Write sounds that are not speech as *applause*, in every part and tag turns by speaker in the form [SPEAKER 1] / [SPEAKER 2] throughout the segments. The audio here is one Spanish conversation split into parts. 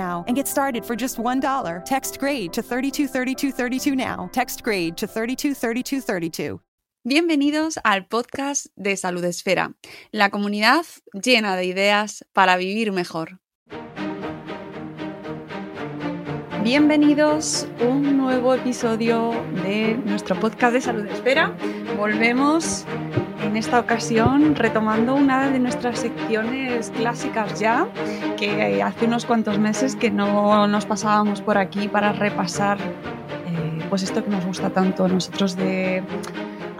[SPEAKER 1] and get started for just $1. Text grade to 323232 now. Text grade to 323232.
[SPEAKER 2] Bienvenidos al podcast de Salud Esfera, la comunidad llena de ideas para vivir mejor. Bienvenidos a un nuevo episodio de nuestro podcast de Salud Esfera. Volvemos en esta ocasión retomando una de nuestras secciones clásicas ya, que hace unos cuantos meses que no nos pasábamos por aquí para repasar eh, pues esto que nos gusta tanto a nosotros de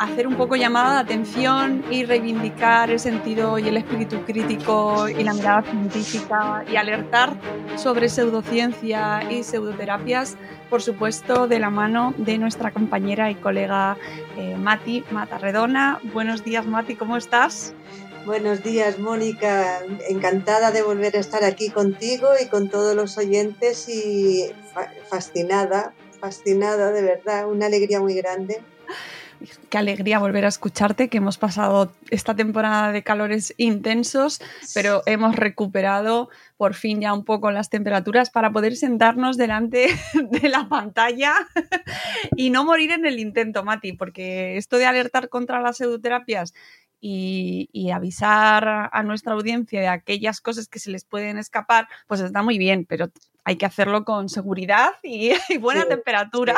[SPEAKER 2] hacer un poco llamada de atención y reivindicar el sentido y el espíritu crítico y la mirada científica y alertar sobre pseudociencia y pseudoterapias, por supuesto, de la mano de nuestra compañera y colega eh, Mati Matarredona. Buenos días, Mati, ¿cómo estás?
[SPEAKER 3] Buenos días, Mónica. Encantada de volver a estar aquí contigo y con todos los oyentes y fascinada, fascinada de verdad, una alegría muy grande
[SPEAKER 2] qué alegría volver a escucharte, que hemos pasado esta temporada de calores intensos, pero hemos recuperado por fin ya un poco las temperaturas para poder sentarnos delante *laughs* de la pantalla y no morir en el intento, Mati, porque esto de alertar contra las pseudoterapias y, avisar a nuestra audiencia de aquellas cosas que se les pueden escapar, pues está muy bien, pero hay que hacerlo con seguridad y, *laughs* buena temperatura.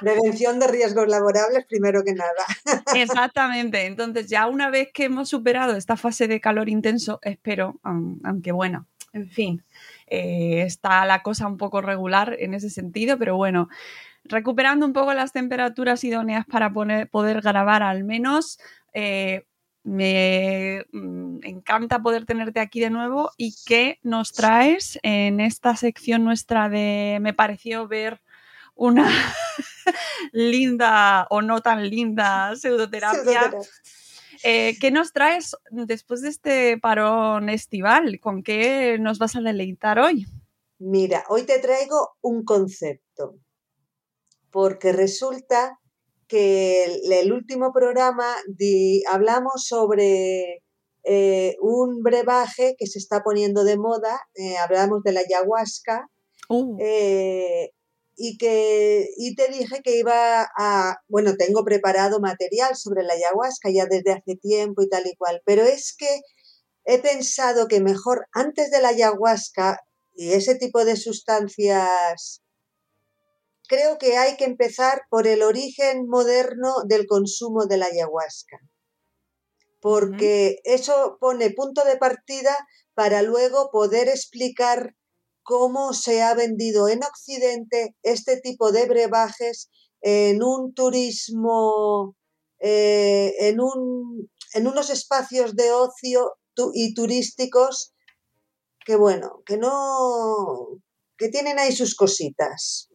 [SPEAKER 3] Prevención de riesgos laborables primero que nada. *laughs*
[SPEAKER 2] Exactamente. Entonces, ya una vez que hemos superado esta fase de calor intenso, espero, aunque bueno, en fin, eh, está la cosa un poco regular en ese sentido, pero bueno, recuperando un poco las temperaturas idóneas para poder grabar al menos eh, me mm, encanta poder tenerte aquí de nuevo y qué nos traes en esta sección nuestra de me pareció ver una *laughs* *laughs* linda o no tan linda pseudoterapia. Eh, ¿Qué nos traes después de este parón estival? ¿Con qué nos vas a deleitar hoy?
[SPEAKER 3] Mira, hoy te traigo un concepto, porque resulta que el, último programa hablamos sobre eh, un brebaje que se está poniendo de moda, eh, hablamos de la ayahuasca, uh. eh, y que y te dije que iba a, bueno, tengo preparado material sobre la ayahuasca ya desde hace tiempo y tal y cual, pero es que he pensado que mejor antes de la ayahuasca y ese tipo de sustancias creo que hay que empezar por el origen moderno del consumo de la ayahuasca, porque eso pone punto de partida para luego poder explicar cómo se ha vendido en Occidente este tipo de brebajes en un turismo, eh, en, un, en unos espacios de ocio y turísticos que bueno, que no, que tienen ahí sus cositas.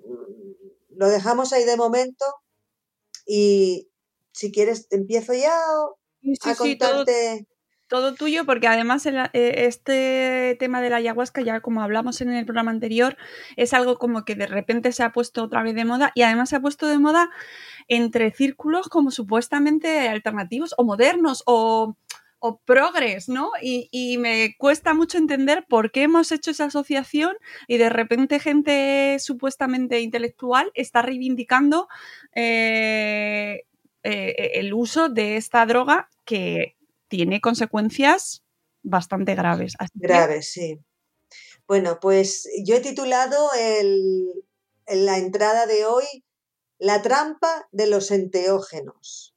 [SPEAKER 3] Lo dejamos ahí de momento y si quieres empiezo ya a contarte
[SPEAKER 2] todo tuyo, porque además eh, este tema de la ayahuasca, ya como hablamos en el programa anterior, es algo como que de repente se ha puesto otra vez de moda y además se ha puesto de moda entre círculos como supuestamente alternativos o modernos o, o progres, ¿no? Y, me cuesta mucho entender por qué hemos hecho esa asociación y de repente gente supuestamente intelectual está reivindicando eh, eh, el uso de esta droga que tiene consecuencias bastante graves.
[SPEAKER 3] graves, sí. Bueno, pues yo he titulado el, en la entrada de hoy La trampa de los enteógenos.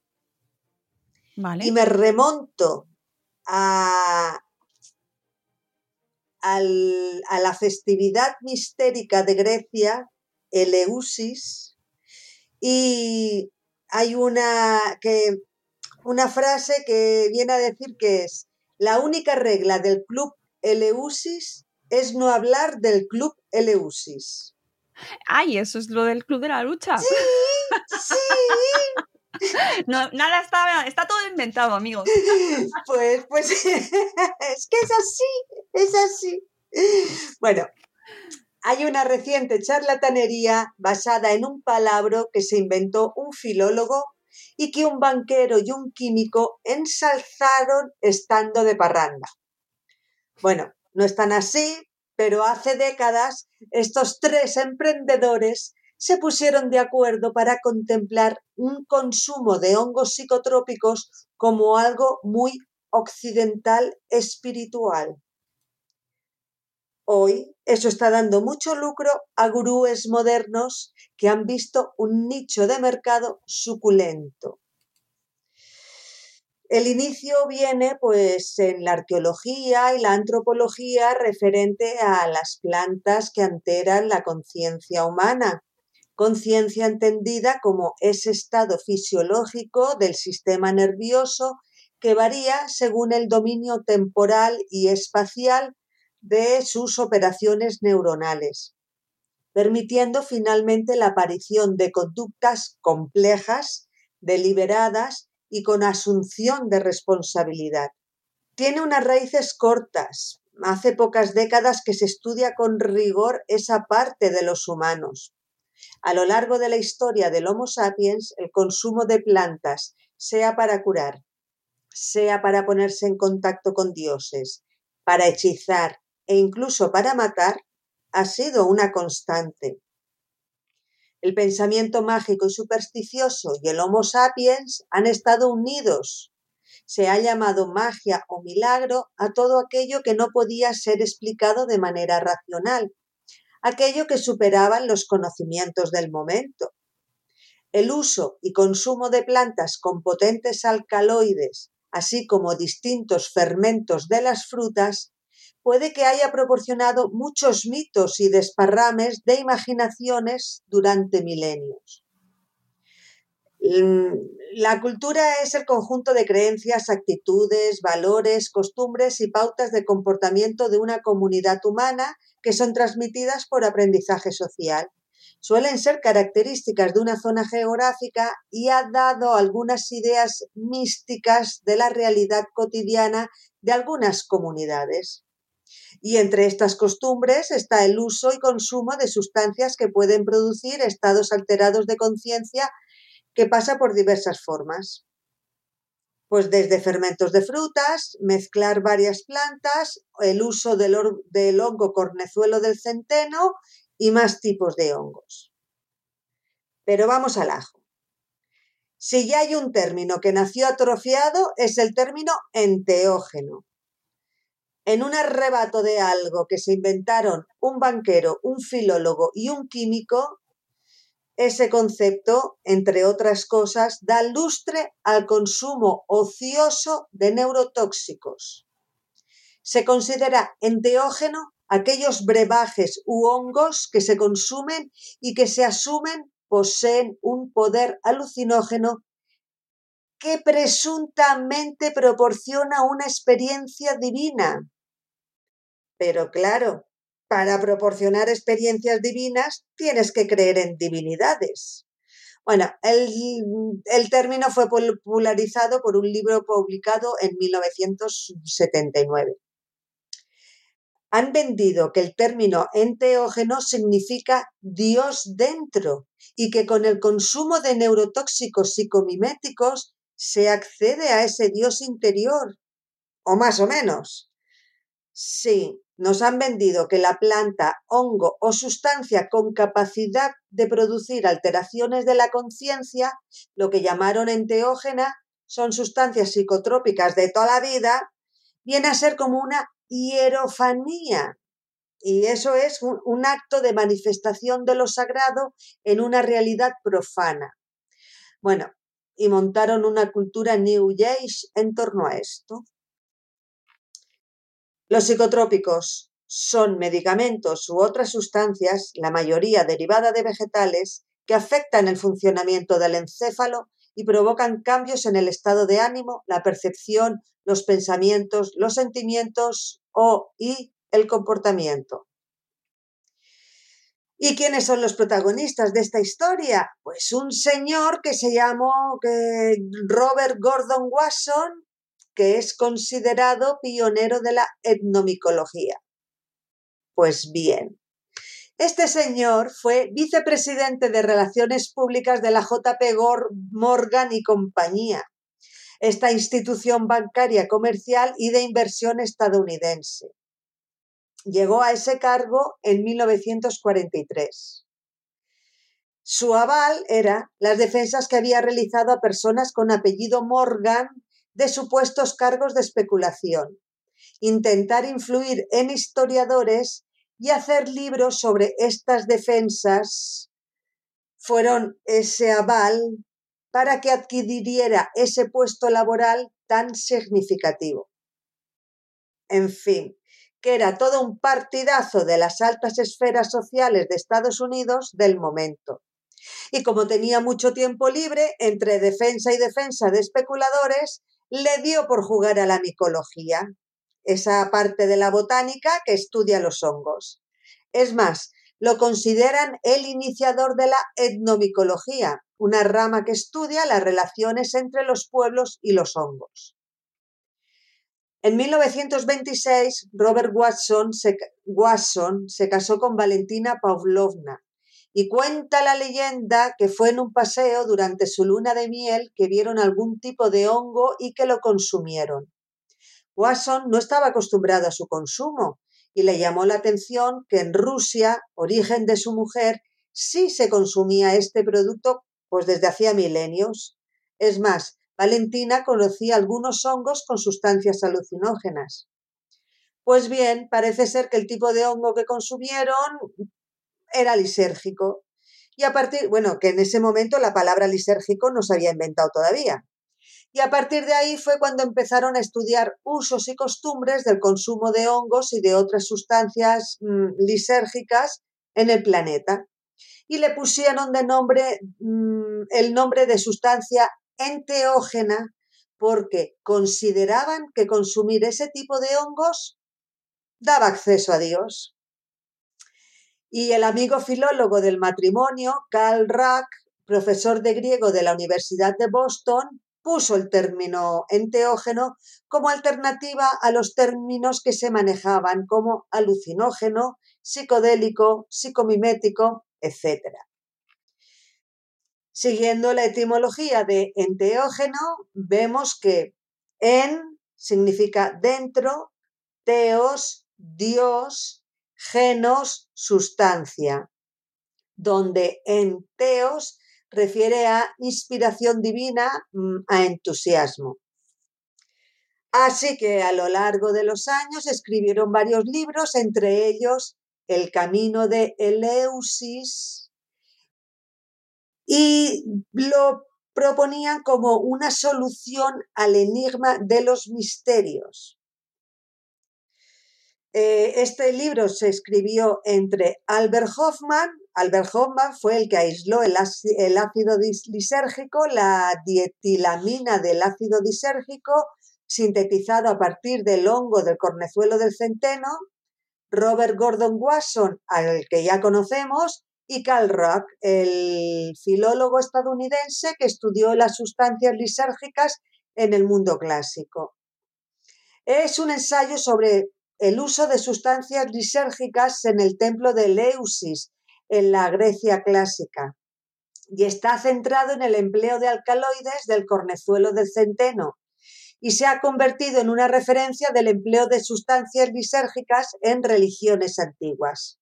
[SPEAKER 3] Vale. Y me remonto a, a la festividad mistérica de Grecia, Eleusis, y hay una que una frase que viene a decir que es, la única regla del club Eleusis es no hablar del club Eleusis.
[SPEAKER 2] Ay, eso es lo del club de la lucha.
[SPEAKER 3] Sí, sí. *laughs*
[SPEAKER 2] No, nada está, está todo inventado, amigos. *laughs*
[SPEAKER 3] Pues, pues, *laughs* es que es así, es así. Bueno, hay una reciente charlatanería basada en un palabra que se inventó un filólogo y que un banquero y un químico ensalzaron estando de parranda. Bueno, no están así, pero hace décadas estos tres emprendedores se pusieron de acuerdo para contemplar un consumo de hongos psicotrópicos como algo muy occidental espiritual. Hoy eso está dando mucho lucro a gurúes modernos que han visto un nicho de mercado suculento. El inicio viene pues en la arqueología y la antropología referente a las plantas que alteran la conciencia humana, conciencia entendida como ese estado fisiológico del sistema nervioso que varía según el dominio temporal y espacial de sus operaciones neuronales, permitiendo finalmente la aparición de conductas complejas, deliberadas y con asunción de responsabilidad. Tiene unas raíces cortas. Hace pocas décadas que se estudia con rigor esa parte de los humanos. A lo largo de la historia del Homo sapiens, el consumo de plantas, sea para curar, sea para ponerse en contacto con dioses, para hechizar, e incluso para matar ha sido una constante. El pensamiento mágico y supersticioso y el Homo sapiens han estado unidos. Se ha llamado magia o milagro a todo aquello que no podía ser explicado de manera racional, aquello que superaban los conocimientos del momento. El uso y consumo de plantas con potentes alcaloides, así como distintos fermentos de las frutas, puede que haya proporcionado muchos mitos y desparrames de imaginaciones durante milenios. Mm, la cultura es el conjunto de creencias, actitudes, valores, costumbres y pautas de comportamiento de una comunidad humana que son transmitidas por aprendizaje social. Suelen ser características de una zona geográfica y ha dado algunas ideas místicas de la realidad cotidiana de algunas comunidades. Y entre estas costumbres está el uso y consumo de sustancias que pueden producir estados alterados de conciencia que pasa por diversas formas. Pues desde fermentos de frutas, mezclar varias plantas, el uso del, del hongo cornezuelo del centeno y más tipos de hongos. Pero vamos al ajo. Si ya hay un término que nació atrofiado, es el término enteógeno en un arrebato de algo que se inventaron un banquero, un filólogo y un químico, ese concepto, entre otras cosas, da lustre al consumo ocioso de neurotóxicos. Se considera enteógeno aquellos brebajes u hongos que se consumen y que se asumen poseen un poder alucinógeno que presuntamente proporciona una experiencia divina. Pero claro, para proporcionar experiencias divinas tienes que creer en divinidades. Bueno, el, el, término fue popularizado por un libro publicado en 1979. Han vendido que el término enteógeno significa Dios dentro y que con el consumo de neurotóxicos psicomiméticos se accede a ese Dios interior, o más o menos. Sí, nos han vendido que la planta, hongo o sustancia con capacidad de producir alteraciones de la conciencia, lo que llamaron enteógena, son sustancias psicotrópicas de toda la vida, viene a ser como una hierofanía. Y eso es un, acto de manifestación de lo sagrado en una realidad profana. Bueno, y montaron una cultura New Age en torno a esto. Los psicotrópicos son medicamentos u otras sustancias, la mayoría derivada de vegetales, que afectan el funcionamiento del encéfalo y provocan cambios en el estado de ánimo, la percepción, los pensamientos, los sentimientos o y el comportamiento. ¿Y quiénes son los protagonistas de esta historia? Pues un señor que se llamó Robert Gordon Wasson que es considerado pionero de la etnomicología. Pues bien, este señor fue vicepresidente de Relaciones Públicas de la JP Morgan y compañía, esta institución bancaria comercial y de inversión estadounidense. Llegó a ese cargo en 1943. Su aval era las defensas que había realizado a personas con apellido Morgan de supuestos cargos de especulación, intentar influir en historiadores y hacer libros sobre estas defensas fueron ese aval para que adquiriera ese puesto laboral tan significativo. En fin, que era todo un partidazo de las altas esferas sociales de Estados Unidos del momento. Y como tenía mucho tiempo libre entre defensa y defensa de especuladores, le dio por jugar a la micología, esa parte de la botánica que estudia los hongos. Es más, lo consideran el iniciador de la etnomicología, una rama que estudia las relaciones entre los pueblos y los hongos. En 1926, Robert Watson se, Watson se casó con Valentina Pavlovna, y cuenta la leyenda que fue en un paseo durante su luna de miel que vieron algún tipo de hongo y que lo consumieron. Wasson no estaba acostumbrado a su consumo y le llamó la atención que en Rusia, origen de su mujer, sí se consumía este producto pues desde hacía milenios. Es más, Valentina conocía algunos hongos con sustancias alucinógenas. Pues bien, parece ser que el tipo de hongo que consumieron era lisérgico. Y a partir, bueno, que en ese momento la palabra lisérgico no se había inventado todavía. Y a partir de ahí fue cuando empezaron a estudiar usos y costumbres del consumo de hongos y de otras sustancias mm, lisérgicas en el planeta. Y le pusieron de nombre mm, el nombre de sustancia enteógena porque consideraban que consumir ese tipo de hongos daba acceso a Dios. Y el amigo filólogo del matrimonio, Karl Rack, profesor de griego de la Universidad de Boston, puso el término enteógeno como alternativa a los términos que se manejaban como alucinógeno, psicodélico, psicomimético, etc. Siguiendo la etimología de enteógeno, vemos que en significa dentro, teos, Dios, genos, sustancia, donde en teos refiere a inspiración divina, mm, a entusiasmo. Así que a lo largo de los años escribieron varios libros, entre ellos El Camino de Eleusis, y lo proponían como una solución al enigma de los misterios. Eh, este libro se escribió entre Albert Hoffman, Albert Hoffman fue el que aisló el, ácido lisérgico, la dietilamina del ácido disérgico, sintetizado a partir del hongo del cornezuelo del centeno, Robert Gordon Wasson, al que ya conocemos, y Karl Rock, el filólogo estadounidense que estudió las sustancias lisérgicas en el mundo clásico. Es un ensayo sobre el uso de sustancias lisérgicas en el templo de Eleusis, en la Grecia clásica, y está centrado en el empleo de alcaloides del cornezuelo del centeno, y se ha convertido en una referencia del empleo de sustancias lisérgicas en religiones antiguas.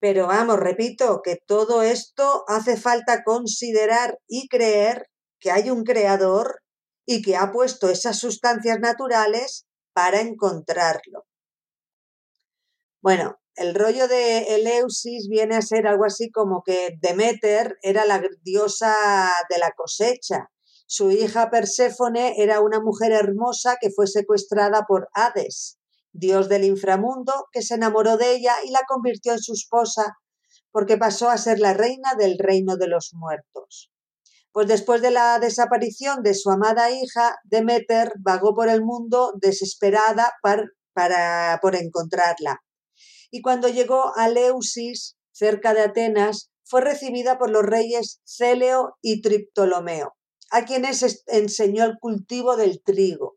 [SPEAKER 3] Pero vamos, repito, que todo esto hace falta considerar y creer que hay un creador y que ha puesto esas sustancias naturales para encontrarlo. Bueno, el rollo de Eleusis viene a ser algo así como que Demeter era la diosa de la cosecha. Su hija Perséfone era una mujer hermosa que fue secuestrada por Hades dios del inframundo, que se enamoró de ella y la convirtió en su esposa, porque pasó a ser la reina del reino de los muertos. Pues después de la desaparición de su amada hija, Demeter vagó por el mundo desesperada para, por encontrarla. Y cuando llegó a Leusis, cerca de Atenas, fue recibida por los reyes Celeo y Triptolomeo, a quienes enseñó el cultivo del trigo.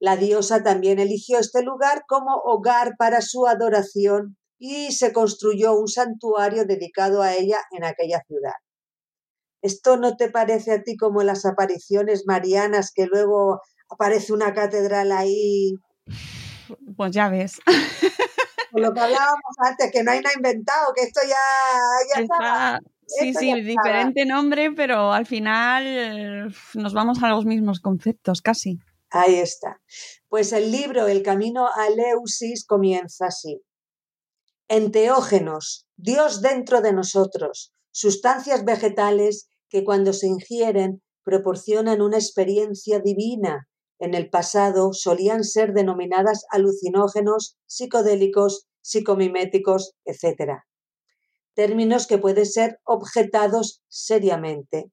[SPEAKER 3] La diosa también eligió este lugar como hogar para su adoración y se construyó un santuario dedicado a ella en aquella ciudad. ¿Esto no te parece a ti como las apariciones marianas que luego aparece una catedral ahí?
[SPEAKER 2] Pues ya ves. *laughs*
[SPEAKER 3] Con lo que hablábamos antes, que no hay nada inventado, que esto ya,
[SPEAKER 2] está. Sí, sí, diferente nombre, pero al final nos vamos a los mismos conceptos, casi.
[SPEAKER 3] Ahí está. Pues el libro El camino a Eleusis comienza así. Enteógenos, Dios dentro de nosotros, sustancias vegetales que cuando se ingieren proporcionan una experiencia divina. En el pasado solían ser denominadas alucinógenos, psicodélicos, psicomiméticos, etc. Términos que pueden ser objetados seriamente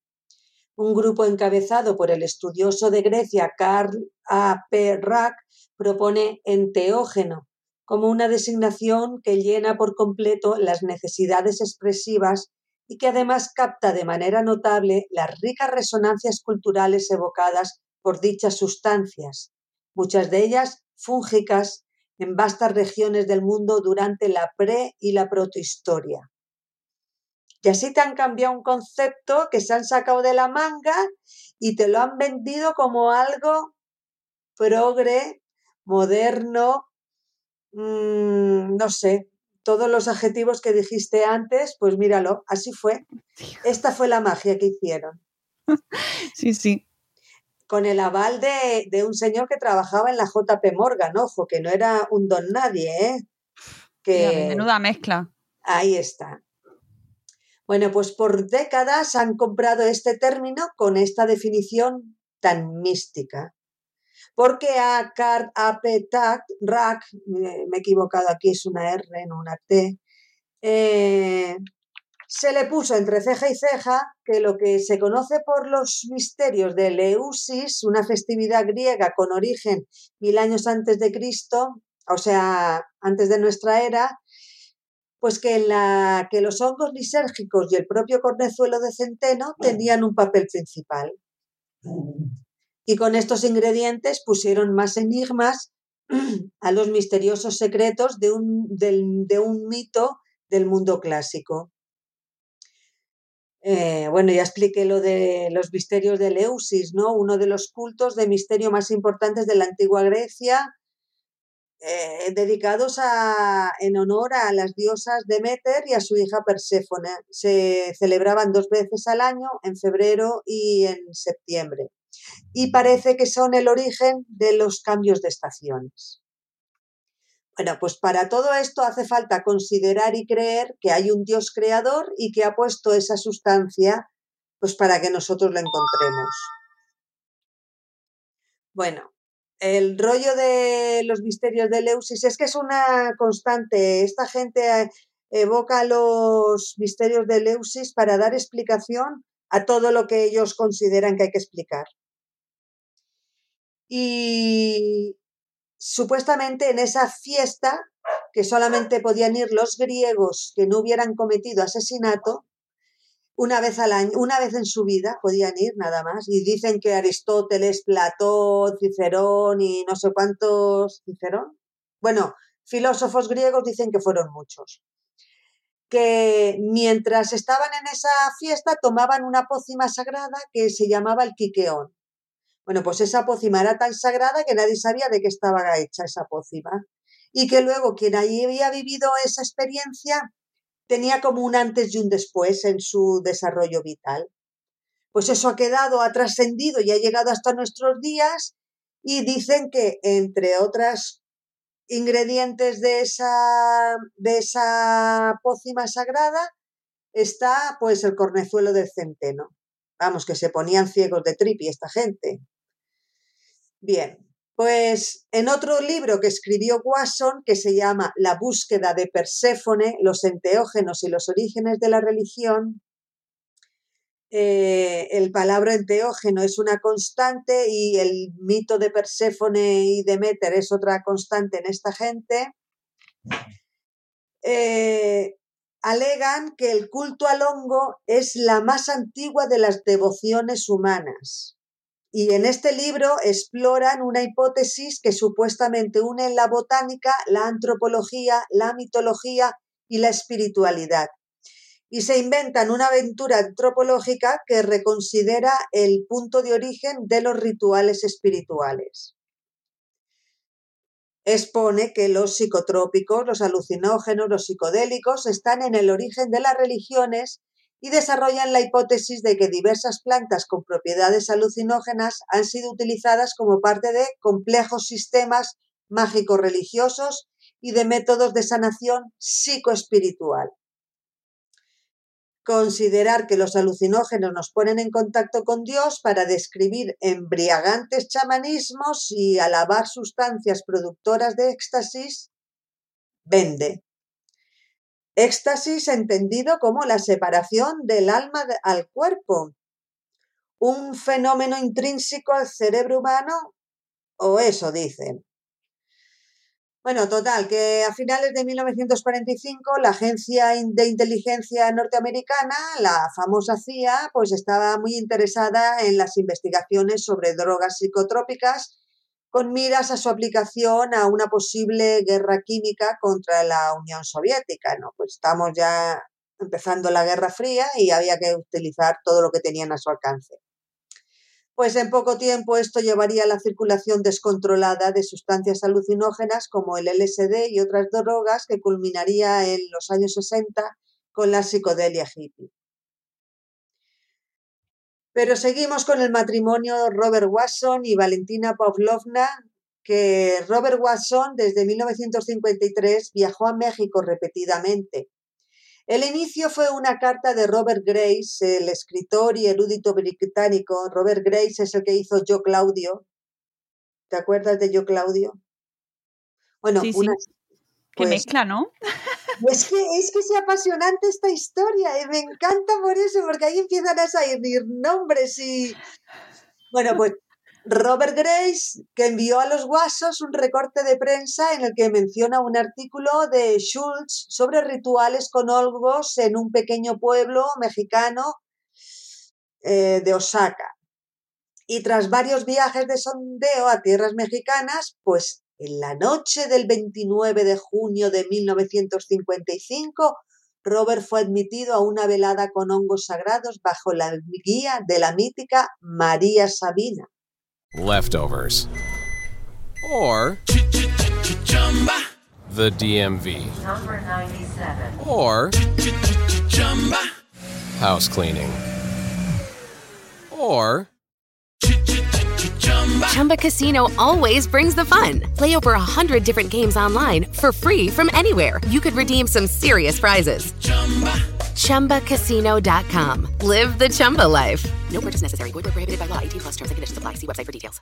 [SPEAKER 3] un grupo encabezado por el estudioso de Grecia Karl A. P. Rack propone enteógeno como una designación que llena por completo las necesidades expresivas y que además capta de manera notable las ricas resonancias culturales evocadas por dichas sustancias, muchas de ellas fúngicas en vastas regiones del mundo durante la pre y la protohistoria. Y así te han cambiado un concepto que se han sacado de la manga y te lo han vendido como algo progre, moderno, mm, no sé, todos los adjetivos que dijiste antes, pues míralo, así fue. Esta fue la magia que hicieron. *laughs*
[SPEAKER 2] Sí, sí.
[SPEAKER 3] Con el aval de, de un señor que trabajaba en la JP Morgan, ojo, que no era un don nadie, ¿eh?
[SPEAKER 2] Que... menuda mezcla.
[SPEAKER 3] Ahí está. Bueno, pues por décadas han comprado este término con esta definición tan mística. Porque a Card Rack, me he equivocado aquí, es una R, no una T, eh, se le puso entre ceja y ceja que lo que se conoce por los misterios de Eleusis, una festividad griega con origen mil años antes de Cristo, o sea, antes de nuestra era, pues que, la, que los hongos lisérgicos y el propio cornezuelo de centeno tenían un papel principal. Y con estos ingredientes pusieron más enigmas *clears throat* a los misteriosos secretos de un, de un mito del mundo clásico. Eh, bueno, ya expliqué lo de los misterios de Eleusis, ¿no? Uno de los cultos de misterio más importantes de la antigua Grecia, eh, dedicados a, en honor a las diosas Demeter y a su hija Perséfone. Se celebraban dos veces al año, en febrero y en septiembre. Y parece que son el origen de los cambios de estaciones. Bueno, pues para todo esto hace falta considerar y creer que hay un Dios creador y que ha puesto esa sustancia pues para que nosotros la encontremos. Bueno, el rollo de los misterios de Leusis es que es una constante. Esta gente eh, evoca los misterios de Leusis para dar explicación a todo lo que ellos consideran que hay que explicar. Y supuestamente en esa fiesta que solamente podían ir los griegos que no hubieran cometido asesinato, una vez al año, una vez en su vida podían ir nada más. Y dicen que Aristóteles, Platón, Cicerón y no sé cuántos, Cicerón, bueno, filósofos griegos dicen que fueron muchos. Que mientras estaban en esa fiesta tomaban una pócima sagrada que se llamaba el quiqueón. Bueno, pues esa pócima era tan sagrada que nadie sabía de qué estaba hecha esa pócima. Y que luego quien ahí había vivido esa experiencia tenía como un antes y un después en su desarrollo vital. Pues eso ha quedado, ha trascendido y ha llegado hasta nuestros días y dicen que, entre otros ingredientes de esa, de esa pócima sagrada, está pues el cornezuelo del centeno. Vamos, que se ponían ciegos de tripi esta gente. Bien, pues en otro libro que escribió Wasson, que se llama La búsqueda de Perséfone, los enteógenos y los orígenes de la religión, eh, el palabra enteógeno es una constante y el mito de Perséfone y Demeter es otra constante en esta gente. Eh, alegan que el culto al hongo es la más antigua de las devociones humanas. Y en este libro exploran una hipótesis que supuestamente une la botánica, la antropología, la mitología y la espiritualidad. Y se inventan una aventura antropológica que reconsidera el punto de origen de los rituales espirituales. Expone que los psicotrópicos, los alucinógenos, los psicodélicos están en el origen de las religiones y desarrollan la hipótesis de que diversas plantas con propiedades alucinógenas han sido utilizadas como parte de complejos sistemas mágicos religiosos y de métodos de sanación psicoespiritual. Considerar que los alucinógenos nos ponen en contacto con Dios para describir embriagantes chamanismos y alabar sustancias productoras de éxtasis, vende. Éxtasis entendido como la separación del alma al cuerpo, un fenómeno intrínseco al cerebro humano, o eso dicen. Bueno, total, que a finales de 1945 la agencia de inteligencia norteamericana, la famosa CIA, pues estaba muy interesada en las investigaciones sobre drogas psicotrópicas con miras a su aplicación a una posible guerra química contra la Unión Soviética. ¿no? Pues estamos ya empezando la Guerra Fría y había que utilizar todo lo que tenían a su alcance. Pues en poco tiempo esto llevaría a la circulación descontrolada de sustancias alucinógenas como el LSD y otras drogas que culminaría en los años 60 con la psicodelia hippie. Pero seguimos con el matrimonio Robert Watson y Valentina Pavlovna, que Robert Watson desde 1953 viajó a México repetidamente. El inicio fue una carta de Robert Grace, el escritor y erudito británico. Robert Grace es el que hizo Yo Claudio. ¿Te acuerdas de Yo Claudio?
[SPEAKER 2] Bueno, una, pues mezcla, ¿no?
[SPEAKER 3] Es que, es que es apasionante esta historia, y me encanta por eso, porque ahí empiezan a salir nombres y... Bueno, pues Robert Grace, que envió a los guasos un recorte de prensa en el que menciona un artículo de Schultz sobre rituales con hongos en un pequeño pueblo mexicano eh, de Osaka. Y tras varios viajes de sondeo a tierras mexicanas, pues en la noche del 29 de junio de 1955, Robert fue admitido a una velada con hongos sagrados bajo la guía de la mítica María Sabina.
[SPEAKER 4] Leftovers. Or the DMV. Or house cleaning. Or
[SPEAKER 5] Chumba Casino always brings the fun. Play over a hundred different games online for free from anywhere. You could redeem some serious prizes. ChumbaCasino.com. Live the Chumba life. No purchase necessary. Void prohibited by law. 18 plus terms and conditions apply. See website for details.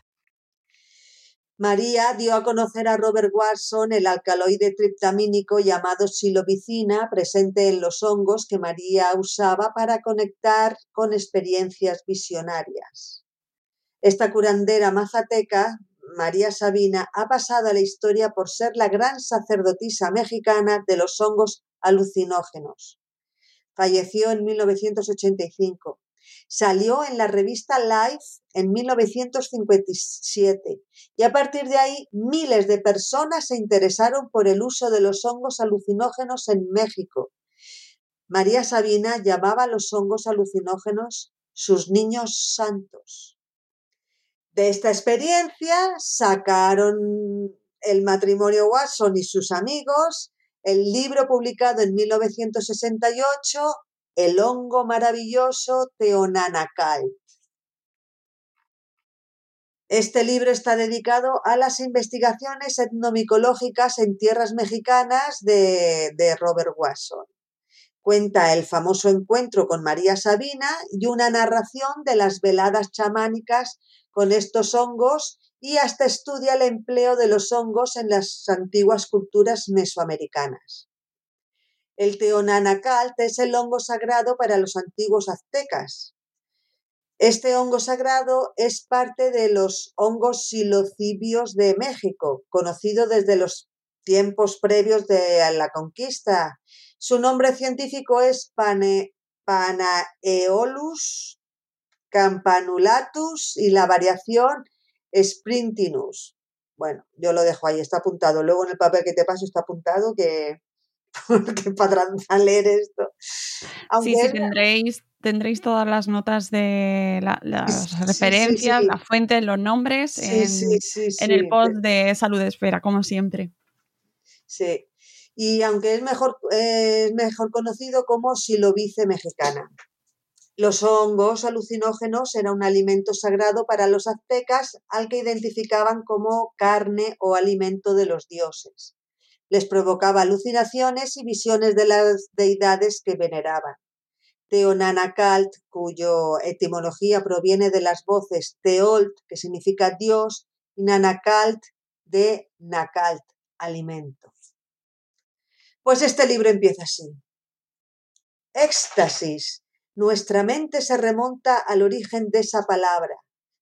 [SPEAKER 3] María dio a conocer a Robert Watson el alcaloide triptamínico llamado silobicina presente en los hongos que María usaba para conectar con experiencias visionarias. Esta curandera mazateca María Sabina ha pasado a la historia por ser la gran sacerdotisa mexicana de los hongos alucinógenos. Falleció en 1985. Salió en la revista Life en 1957 y a partir de ahí miles de personas se interesaron por el uso de los hongos alucinógenos en México. María Sabina llamaba a los hongos alucinógenos sus niños santos. De esta experiencia sacaron el matrimonio Watson y sus amigos el libro publicado en 1968, El hongo maravilloso Teonanacal. Este libro está dedicado a las investigaciones etnomicológicas en tierras mexicanas de, de Robert Watson. Cuenta el famoso encuentro con María Sabina y una narración de las veladas chamánicas con estos hongos y hasta estudia el empleo de los hongos en las antiguas culturas mesoamericanas. El teonanacalt es el hongo sagrado para los antiguos aztecas. Este hongo sagrado es parte de los hongos silocibios de México, conocido desde los tiempos previos de la conquista. Su nombre científico es Panaeolus campanulatus y la variación sprintinus. Bueno, yo lo dejo ahí, está apuntado. Luego en el papel que te paso está apuntado que, *laughs* para leer esto.
[SPEAKER 2] sí, sí, tendréis, tendréis todas las notas de las referencias, la fuente, los nombres en, en, el post de Salud Espera, como siempre.
[SPEAKER 3] Sí, y aunque es mejor, es mejor conocido como silovice mexicana. Los hongos alucinógenos eran un alimento sagrado para los aztecas al que identificaban como carne o alimento de los dioses. Les provocaba alucinaciones y visiones de las deidades que veneraban. Teonanacalt, cuyo etimología proviene de las voces Teolt, que significa Dios, y Nanacalt, de Nacalt, alimento. Pues este libro empieza así. Éxtasis nuestra mente se remonta al origen de esa palabra.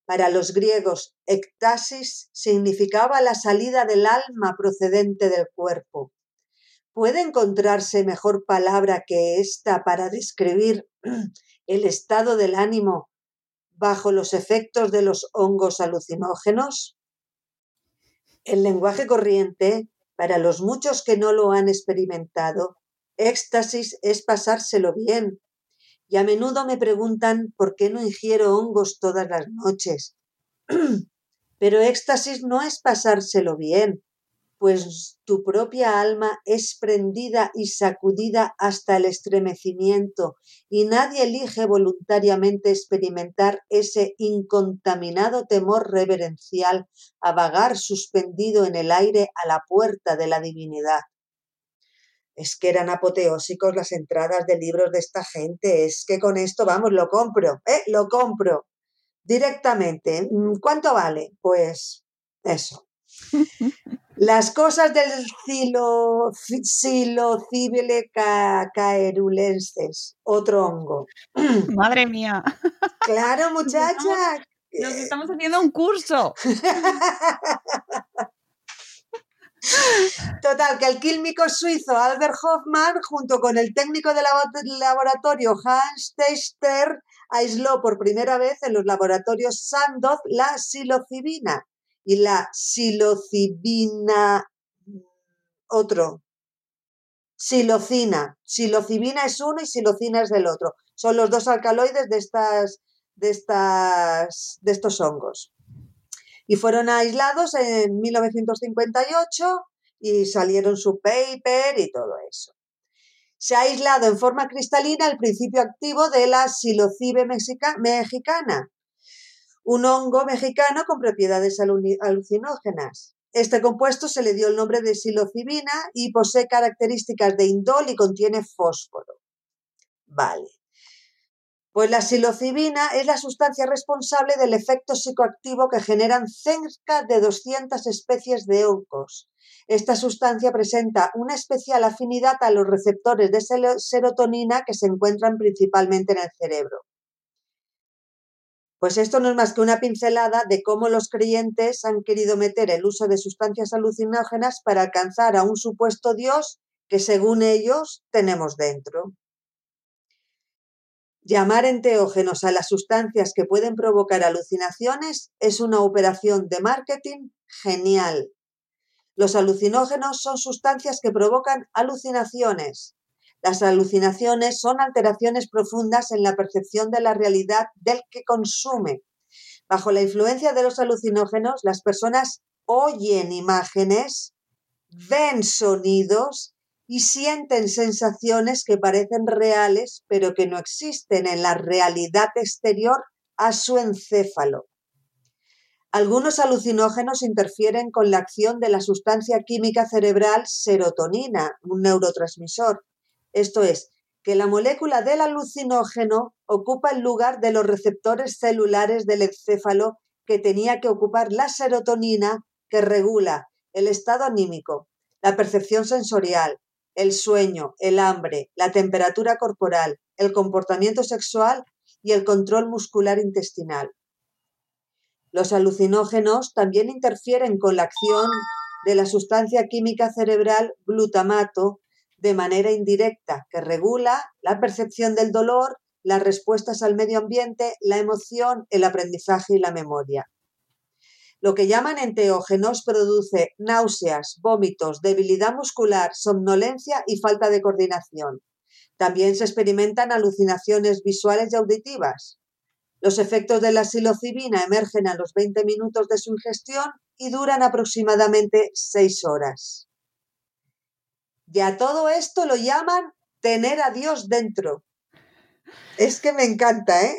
[SPEAKER 3] Para los griegos, ectasis significaba la salida del alma procedente del cuerpo. ¿Puede encontrarse mejor palabra que esta para describir *clears throat* el estado del ánimo bajo los efectos de los hongos alucinógenos? El lenguaje corriente, para los muchos que no lo han experimentado, éxtasis es pasárselo bien, y a menudo me preguntan por qué no ingiero hongos todas las noches. *clears throat* Pero éxtasis no es pasárselo bien, pues tu propia alma es prendida y sacudida hasta el estremecimiento, y nadie elige voluntariamente experimentar ese incontaminado temor reverencial a vagar suspendido en el aire a la puerta de la divinidad es que eran apoteósicos las entradas de libros de esta gente, es que con esto, vamos, lo compro, ¿eh? Lo compro directamente. Mm, ¿Cuánto vale? Pues eso. *laughs* Las cosas del silo, caerulenses, otro hongo. *clears throat*
[SPEAKER 2] Madre mía.
[SPEAKER 3] Claro, muchacha.
[SPEAKER 2] nos estamos haciendo un curso. *laughs*
[SPEAKER 3] Total, que el químico suizo Albert Hoffmann, junto con el técnico del laboratorio Hans Teister, aisló por primera vez en los laboratorios Sandoz la psilocibina y la psilocibina otro. Silocina. Silocibina es uno y silocina es del otro. Son los dos alcaloides de estas de estas de estos hongos y fueron aislados en 1958 y salieron su paper y todo eso. Se ha aislado en forma cristalina el principio activo de la silocibe mexicana, un hongo mexicano con propiedades alucinógenas. Este compuesto se le dio el nombre de psilocibina y posee características de indol y contiene fósforo. Vale. Pues la psilocibina es la sustancia responsable del efecto psicoactivo que generan cerca de 200 especies de hongos. Esta sustancia presenta una especial afinidad a los receptores de serotonina que se encuentran principalmente en el cerebro. Pues esto no es más que una pincelada de cómo los creyentes han querido meter el uso de sustancias alucinógenas para alcanzar a un supuesto Dios que según ellos tenemos dentro. Llamar enteógenos a las sustancias que pueden provocar alucinaciones es una operación de marketing genial. Los alucinógenos son sustancias que provocan alucinaciones. Las alucinaciones son alteraciones profundas en la percepción de la realidad del que consume. Bajo la influencia de los alucinógenos, las personas oyen imágenes, ven sonidos y sienten sensaciones que parecen reales, pero que no existen en la realidad exterior a su encéfalo. Algunos alucinógenos interfieren con la acción de la sustancia química cerebral serotonina, un neurotransmisor. Esto es, que la molécula del alucinógeno ocupa el lugar de los receptores celulares del encéfalo que tenía que ocupar la serotonina que regula el estado anímico, la percepción sensorial, el sueño, el hambre, la temperatura corporal, el comportamiento sexual y el control muscular intestinal. Los alucinógenos también interfieren con la acción de la sustancia química cerebral glutamato de manera indirecta, que regula la percepción del dolor, las respuestas al medio ambiente, la emoción, el aprendizaje y la memoria. Lo que llaman enteógenos produce náuseas, vómitos, debilidad muscular, somnolencia y falta de coordinación. También se experimentan alucinaciones visuales y auditivas. Los efectos de la psilocibina emergen a los 20 minutos de su ingestión y duran aproximadamente 6 horas. Y a todo esto lo llaman tener a Dios dentro. Es que me encanta, ¿eh?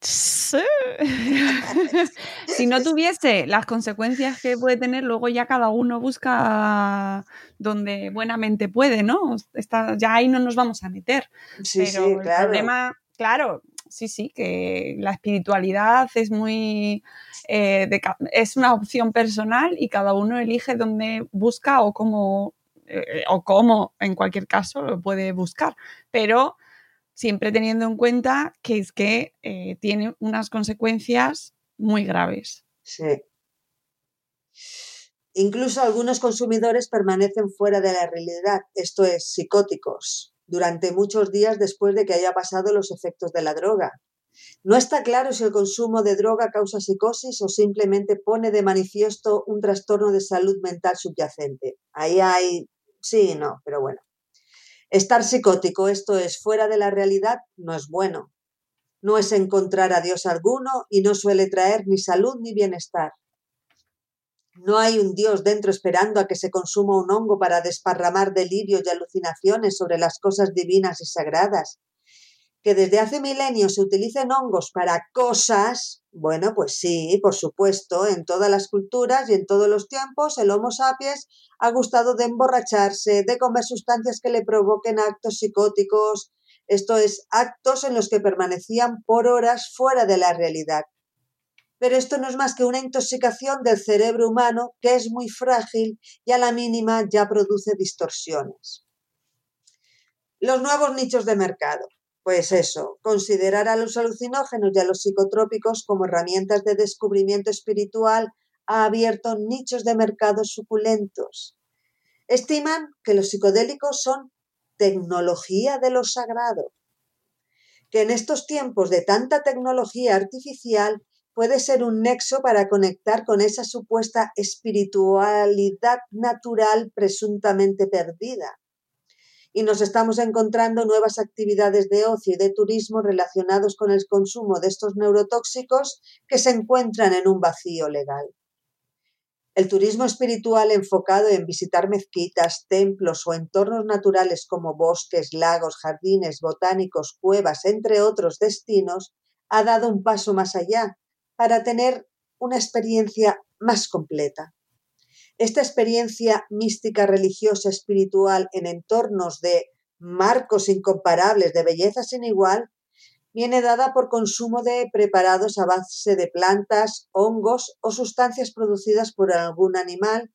[SPEAKER 2] Sí. *laughs* si no tuviese las consecuencias que puede tener, luego ya cada uno busca donde buenamente puede, ¿no? Está, ya ahí no nos vamos a meter.
[SPEAKER 3] Sí,
[SPEAKER 2] Pero
[SPEAKER 3] sí,
[SPEAKER 2] el
[SPEAKER 3] claro.
[SPEAKER 2] problema, claro, sí, sí, que la espiritualidad es muy. eh, de es una opción personal y cada uno elige dónde busca o cómo, eh, o cómo, en cualquier caso, lo puede buscar. Pero siempre teniendo en cuenta que es que eh, tiene unas consecuencias muy graves.
[SPEAKER 3] Sí. Incluso algunos consumidores permanecen fuera de la realidad, esto es, psicóticos, durante muchos días después de que haya pasado los efectos de la droga. No está claro si el consumo de droga causa psicosis o simplemente pone de manifiesto un trastorno de salud mental subyacente. Ahí hay sí y no, pero bueno. Estar psicótico, esto es, fuera de la realidad, no es bueno. No es encontrar a Dios alguno y no suele traer ni salud ni bienestar. No hay un Dios dentro esperando a que se consuma un hongo para desparramar delirios y alucinaciones sobre las cosas divinas y sagradas. Que desde hace milenios se utilicen hongos para cosas, bueno, pues sí, por supuesto, en todas las culturas y en todos los tiempos el Homo sapiens ha gustado de emborracharse, de comer sustancias que le provoquen actos psicóticos, esto es, actos en los que permanecían por horas fuera de la realidad. Pero esto no es más que una intoxicación del cerebro humano que es muy frágil y a la mínima ya produce distorsiones. Los nuevos nichos de mercado. Pues eso, considerar a los alucinógenos y a los psicotrópicos como herramientas de descubrimiento espiritual ha abierto nichos de mercado suculentos. Estiman que los psicodélicos son tecnología de lo sagrado, que en estos tiempos de tanta tecnología artificial puede ser un nexo para conectar con esa supuesta espiritualidad natural presuntamente perdida. Y nos estamos encontrando nuevas actividades de ocio y de turismo relacionados con el consumo de estos neurotóxicos que se encuentran en un vacío legal. El turismo espiritual enfocado en visitar mezquitas, templos o entornos naturales como bosques, lagos, jardines botánicos, cuevas, entre otros destinos, ha dado un paso más allá para tener una experiencia más completa. Esta experiencia mística, religiosa, espiritual en entornos de marcos incomparables de belleza sin igual, viene dada por consumo de preparados a base de plantas, hongos o sustancias producidas por algún animal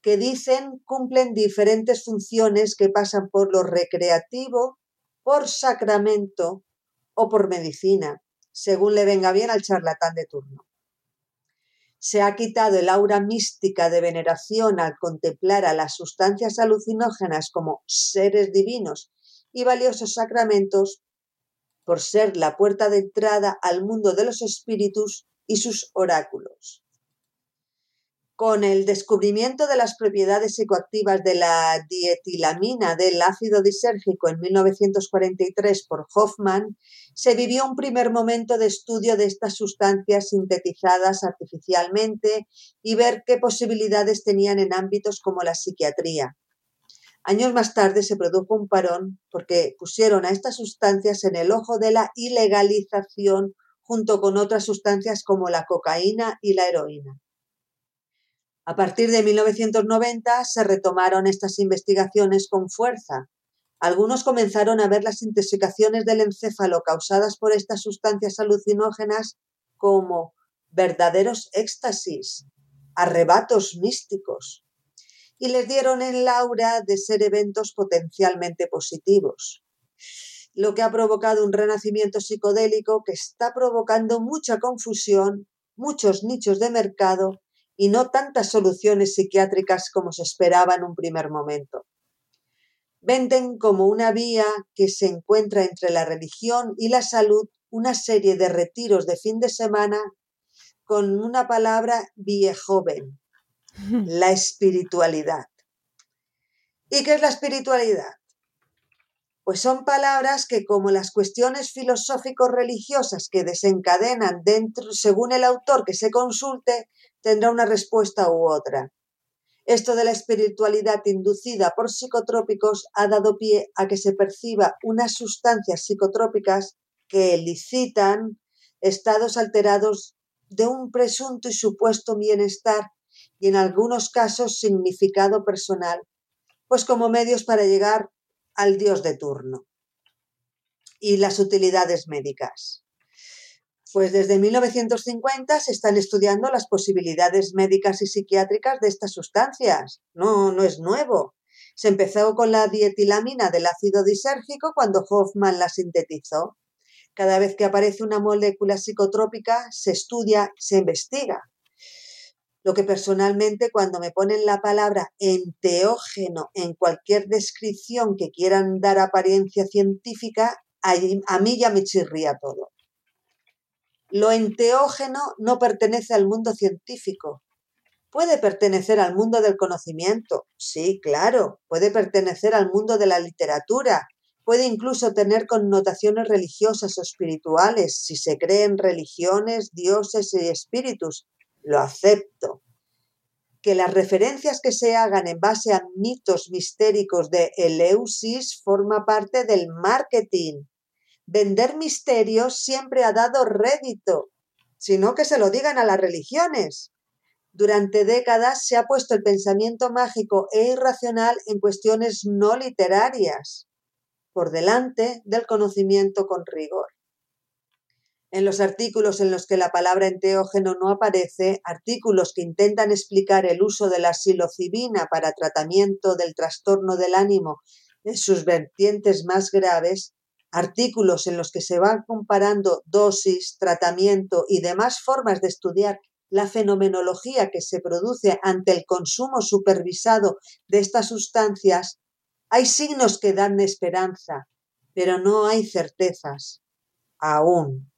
[SPEAKER 3] que dicen cumplen diferentes funciones que pasan por lo recreativo, por sacramento o por medicina. según le venga bien al charlatán de turno. Se ha quitado el aura mística de veneración al contemplar a las sustancias alucinógenas como seres divinos y valiosos sacramentos por ser la puerta de entrada al mundo de los espíritus y sus oráculos. Con el descubrimiento de las propiedades psicoactivas de la dietilamina del ácido disérgico en 1943 por Hoffman, se vivió un primer momento de estudio de estas sustancias sintetizadas artificialmente y ver qué posibilidades tenían en ámbitos como la psiquiatría. Años más tarde se produjo un parón porque pusieron a estas sustancias en el ojo de la ilegalización junto con otras sustancias como la cocaína y la heroína. A partir de 1990 se retomaron estas investigaciones con fuerza. Algunos comenzaron a ver las intoxicaciones del encéfalo causadas por estas sustancias alucinógenas como verdaderos éxtasis, arrebatos místicos, y les dieron el aura de ser eventos potencialmente positivos lo que ha provocado un renacimiento psicodélico que está provocando mucha confusión, muchos nichos de mercado y no tantas soluciones psiquiátricas como se esperaba en un primer momento. Venden como una vía que se encuentra entre la religión y la salud una serie de retiros de fin de semana con una palabra viejoven, la espiritualidad. ¿Y qué es la espiritualidad? pues son palabras que como las cuestiones filosófico-religiosas que desencadenan dentro, según el autor que se consulte, tendrá una respuesta u otra. Esto de la espiritualidad inducida por psicotrópicos ha dado pie a que se perciba unas sustancias psicotrópicas que licitan estados alterados de un presunto y supuesto bienestar y en algunos casos significado personal, pues como medios para llegar al dios de turno. Y las utilidades médicas. Pues desde 1950 se están estudiando las posibilidades médicas y psiquiátricas de estas sustancias. No, no es nuevo. Se empezó con la dietilamina del ácido disérgico cuando Hoffman la sintetizó. Cada vez que aparece una molécula psicotrópica se estudia, se investiga. Lo que personalmente cuando me ponen la palabra enteógeno en cualquier descripción que quieran dar apariencia científica, a mí ya me chirría todo. Lo enteógeno no pertenece al mundo científico. Puede pertenecer al mundo del conocimiento, sí, claro, puede pertenecer al mundo de la literatura, puede incluso tener connotaciones religiosas o espirituales si se creen religiones, dioses y espíritus, lo acepto. Que las referencias que se hagan en base a mitos mistéricos de Eleusis forma parte del marketing. Vender misterios siempre ha dado rédito, sino que se lo digan a las religiones. Durante décadas se ha puesto el pensamiento mágico e irracional en cuestiones no literarias, por delante del conocimiento con rigor. En los artículos en los que la palabra enteógeno no aparece, artículos que intentan explicar el uso de la psilocibina para tratamiento del trastorno del ánimo en sus vertientes más graves, artículos en los que se van comparando dosis, tratamiento y demás formas de estudiar la fenomenología que se produce ante el consumo supervisado de estas sustancias, hay signos que dan esperanza, pero no hay certezas. Aún.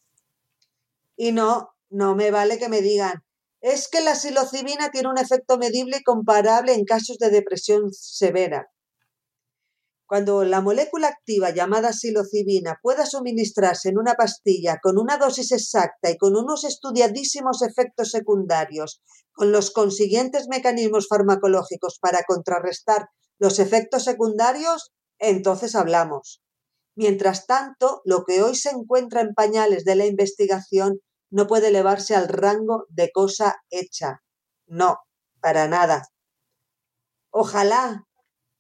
[SPEAKER 3] Y no, no me vale que me digan, es que la psilocibina tiene un efecto medible y comparable en casos de depresión severa. Cuando la molécula activa llamada psilocibina pueda suministrarse en una pastilla con una dosis exacta y con unos estudiadísimos efectos secundarios, con los consiguientes mecanismos farmacológicos para contrarrestar los efectos secundarios, entonces hablamos. Mientras tanto, lo que hoy se encuentra en pañales de la investigación no puede elevarse al rango de cosa hecha. No, para nada. Ojalá,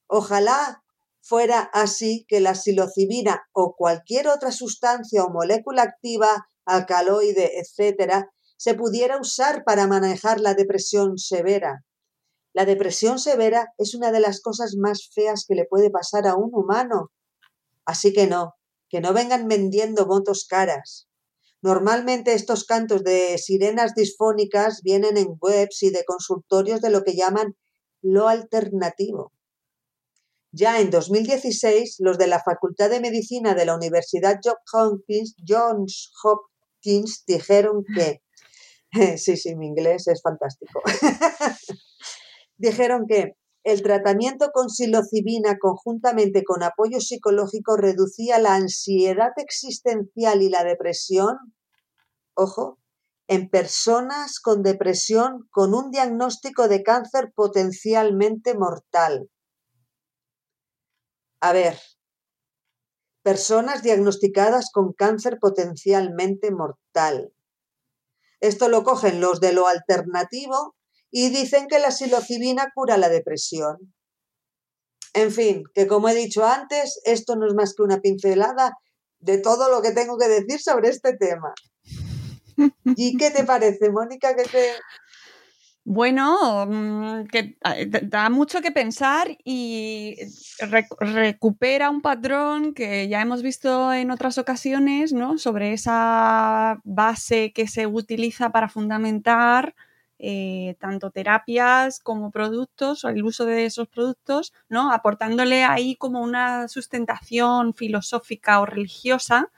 [SPEAKER 3] ojalá fuera así que la psilocibina o cualquier otra sustancia o molécula activa, alcaloide, etcétera, se pudiera usar para manejar la depresión severa. La depresión severa es una de las cosas más feas que le puede pasar a un humano. Así que no, que no vengan vendiendo votos caras Normalmente estos cantos de sirenas disfónicas vienen en webs y de consultorios de lo que llaman lo alternativo. Ya en 2016, los de la Facultad de Medicina de la Universidad Johns Hopkins dijeron que, *laughs* sí, sí, mi inglés es fantástico, *laughs* dijeron que el tratamiento con psilocibina conjuntamente con apoyo psicológico reducía la ansiedad existencial y la depresión, ojo, en personas con depresión con un diagnóstico de cáncer potencialmente mortal. A ver, personas diagnosticadas con cáncer potencialmente mortal. Esto lo cogen los de lo alternativo y dicen que la psilocibina cura la depresión. En fin, que como he dicho antes, esto no es más que una pincelada de todo lo que tengo que decir sobre este tema. ¿Y qué te parece, Mónica? ¿Qué te...
[SPEAKER 2] Bueno, mm, que da mucho que pensar y recupera un patrón que ya hemos visto en otras ocasiones, ¿no? Sobre esa base que se utiliza para fundamentar eh, tanto terapias como productos, o el uso de esos productos, ¿no? Aportándole ahí como una sustentación filosófica o religiosa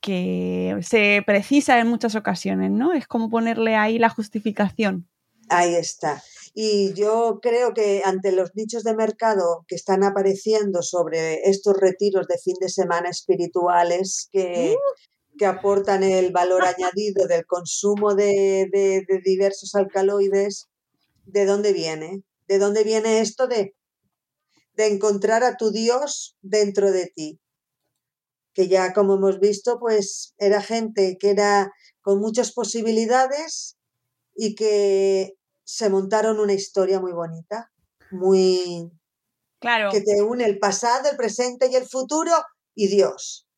[SPEAKER 2] que se precisa en muchas ocasiones, ¿no? Es como ponerle ahí la justificación.
[SPEAKER 3] Ahí está. Y yo creo que ante los nichos de mercado que están apareciendo sobre estos retiros de fin de semana espirituales que, uh. que aportan el valor añadido del consumo de, de, diversos alcaloides, ¿de dónde viene? ¿De dónde viene esto de, de encontrar a tu Dios dentro de ti? que ya como hemos visto, pues era gente que era con muchas posibilidades y que se montaron una historia muy bonita, muy
[SPEAKER 2] claro.
[SPEAKER 3] que te une el pasado, el presente y el futuro y Dios.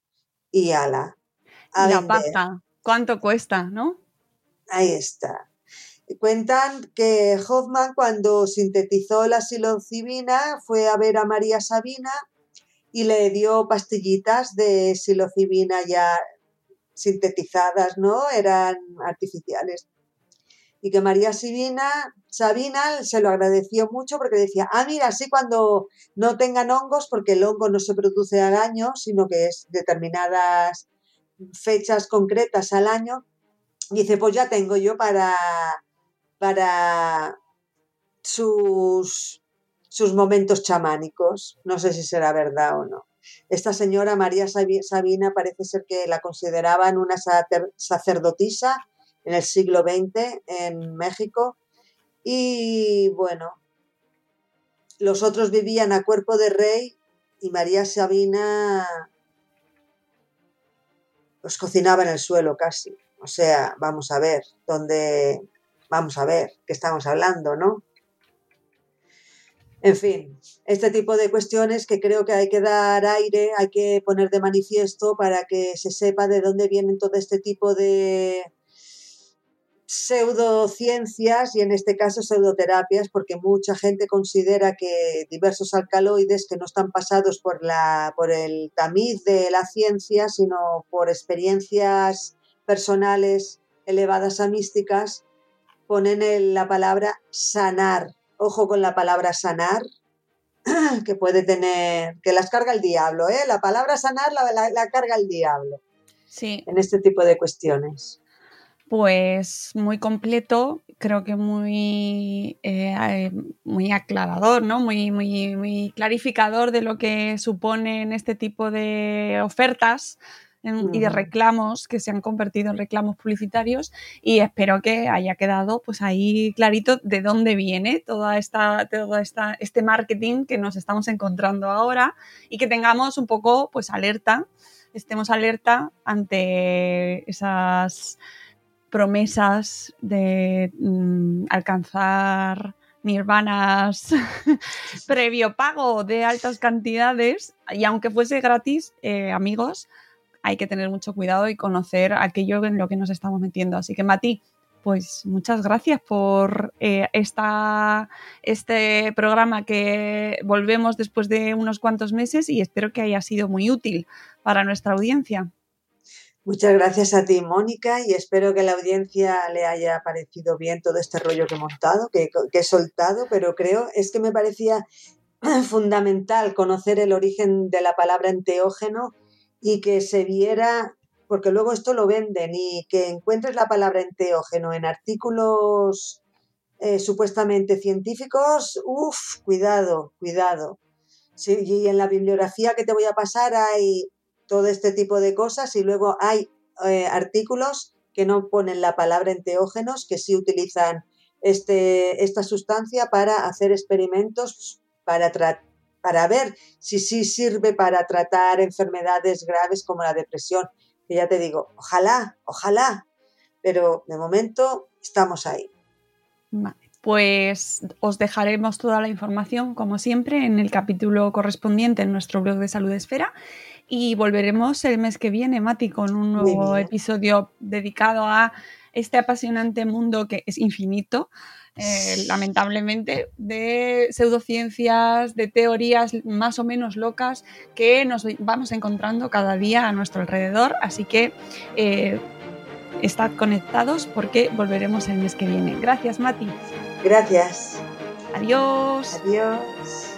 [SPEAKER 3] Y ala.
[SPEAKER 2] y la pasta, ¿cuánto cuesta, no?
[SPEAKER 3] Ahí está. Cuentan que Hoffman cuando sintetizó la psilocibina fue a ver a María Sabina y le dio pastillitas de psilocibina ya sintetizadas, ¿no? Eran artificiales. Y que María Sabina, Sabina se lo agradeció mucho porque decía, ah, mira, así cuando no tengan hongos, porque el hongo no se produce al año, sino que es determinadas fechas concretas al año, dice, pues ya tengo yo para, para sus sus momentos chamánicos. No sé si será verdad o no. Esta señora María Sabina parece ser que la consideraban una sacerdotisa en el siglo XX en México. Y bueno, los otros vivían a cuerpo de rey y María Sabina los cocinaba en el suelo casi. O sea, vamos a ver, dónde, vamos a ver, qué estamos hablando, ¿no? En fin, este tipo de cuestiones que creo que hay que dar aire, hay que poner de manifiesto para que se sepa de dónde vienen todo este tipo de pseudociencias y en este caso pseudoterapias, porque mucha gente considera que diversos alcaloides que no están pasados por, la, por el tamiz de la ciencia, sino por experiencias personales elevadas a místicas, ponen en la palabra sanar ojo con la palabra sanar, *clears throat* que puede tener, que las carga el diablo, ¿eh? La palabra sanar la, carga el diablo.
[SPEAKER 2] Sí.
[SPEAKER 3] En este tipo de cuestiones.
[SPEAKER 2] Pues muy completo, creo que muy, eh, muy aclarador, ¿no? Muy, muy, muy clarificador de lo que suponen este tipo de ofertas y de reclamos que se han convertido en reclamos publicitarios y espero que haya quedado pues ahí clarito de dónde viene toda esta, toda esta, este marketing que nos estamos encontrando ahora y que tengamos un poco pues alerta, estemos alerta ante esas promesas de mm, alcanzar nirvanas *laughs* previo pago de altas cantidades y aunque fuese gratis, eh, amigos, hay que tener mucho cuidado y conocer aquello en lo que nos estamos metiendo. Así que, Mati, pues muchas gracias por eh, esta, este programa que volvemos después de unos cuantos meses y espero que haya sido muy útil para nuestra audiencia.
[SPEAKER 3] Muchas gracias a ti, Mónica, y espero que a la audiencia le haya parecido bien todo este rollo que he montado, que, que he soltado, pero creo es que me parecía *clears throat* fundamental conocer el origen de la palabra enteógeno y que se viera, porque luego esto lo venden, y que encuentres la palabra enteógeno en artículos eh, supuestamente científicos, uff, cuidado, cuidado. Sí, y en la bibliografía que te voy a pasar hay todo este tipo de cosas y luego hay eh, artículos que no ponen la palabra enteógenos, que sí utilizan este, esta sustancia para hacer experimentos para, para ver si sí sirve para tratar enfermedades graves como la depresión. Que ya te digo, ojalá, ojalá, pero de momento estamos ahí.
[SPEAKER 2] Pues os dejaremos toda la información, como siempre, en el capítulo correspondiente en nuestro blog de Salud Esfera. Y volveremos el mes que viene, Mati, con un nuevo episodio dedicado a este apasionante mundo que es infinito, eh, lamentablemente, de pseudociencias, de teorías más o menos locas que nos vamos encontrando cada día a nuestro alrededor. Así que eh, estad conectados porque volveremos el mes que viene. Gracias, Mati.
[SPEAKER 3] Gracias.
[SPEAKER 2] Adiós.
[SPEAKER 3] Adiós.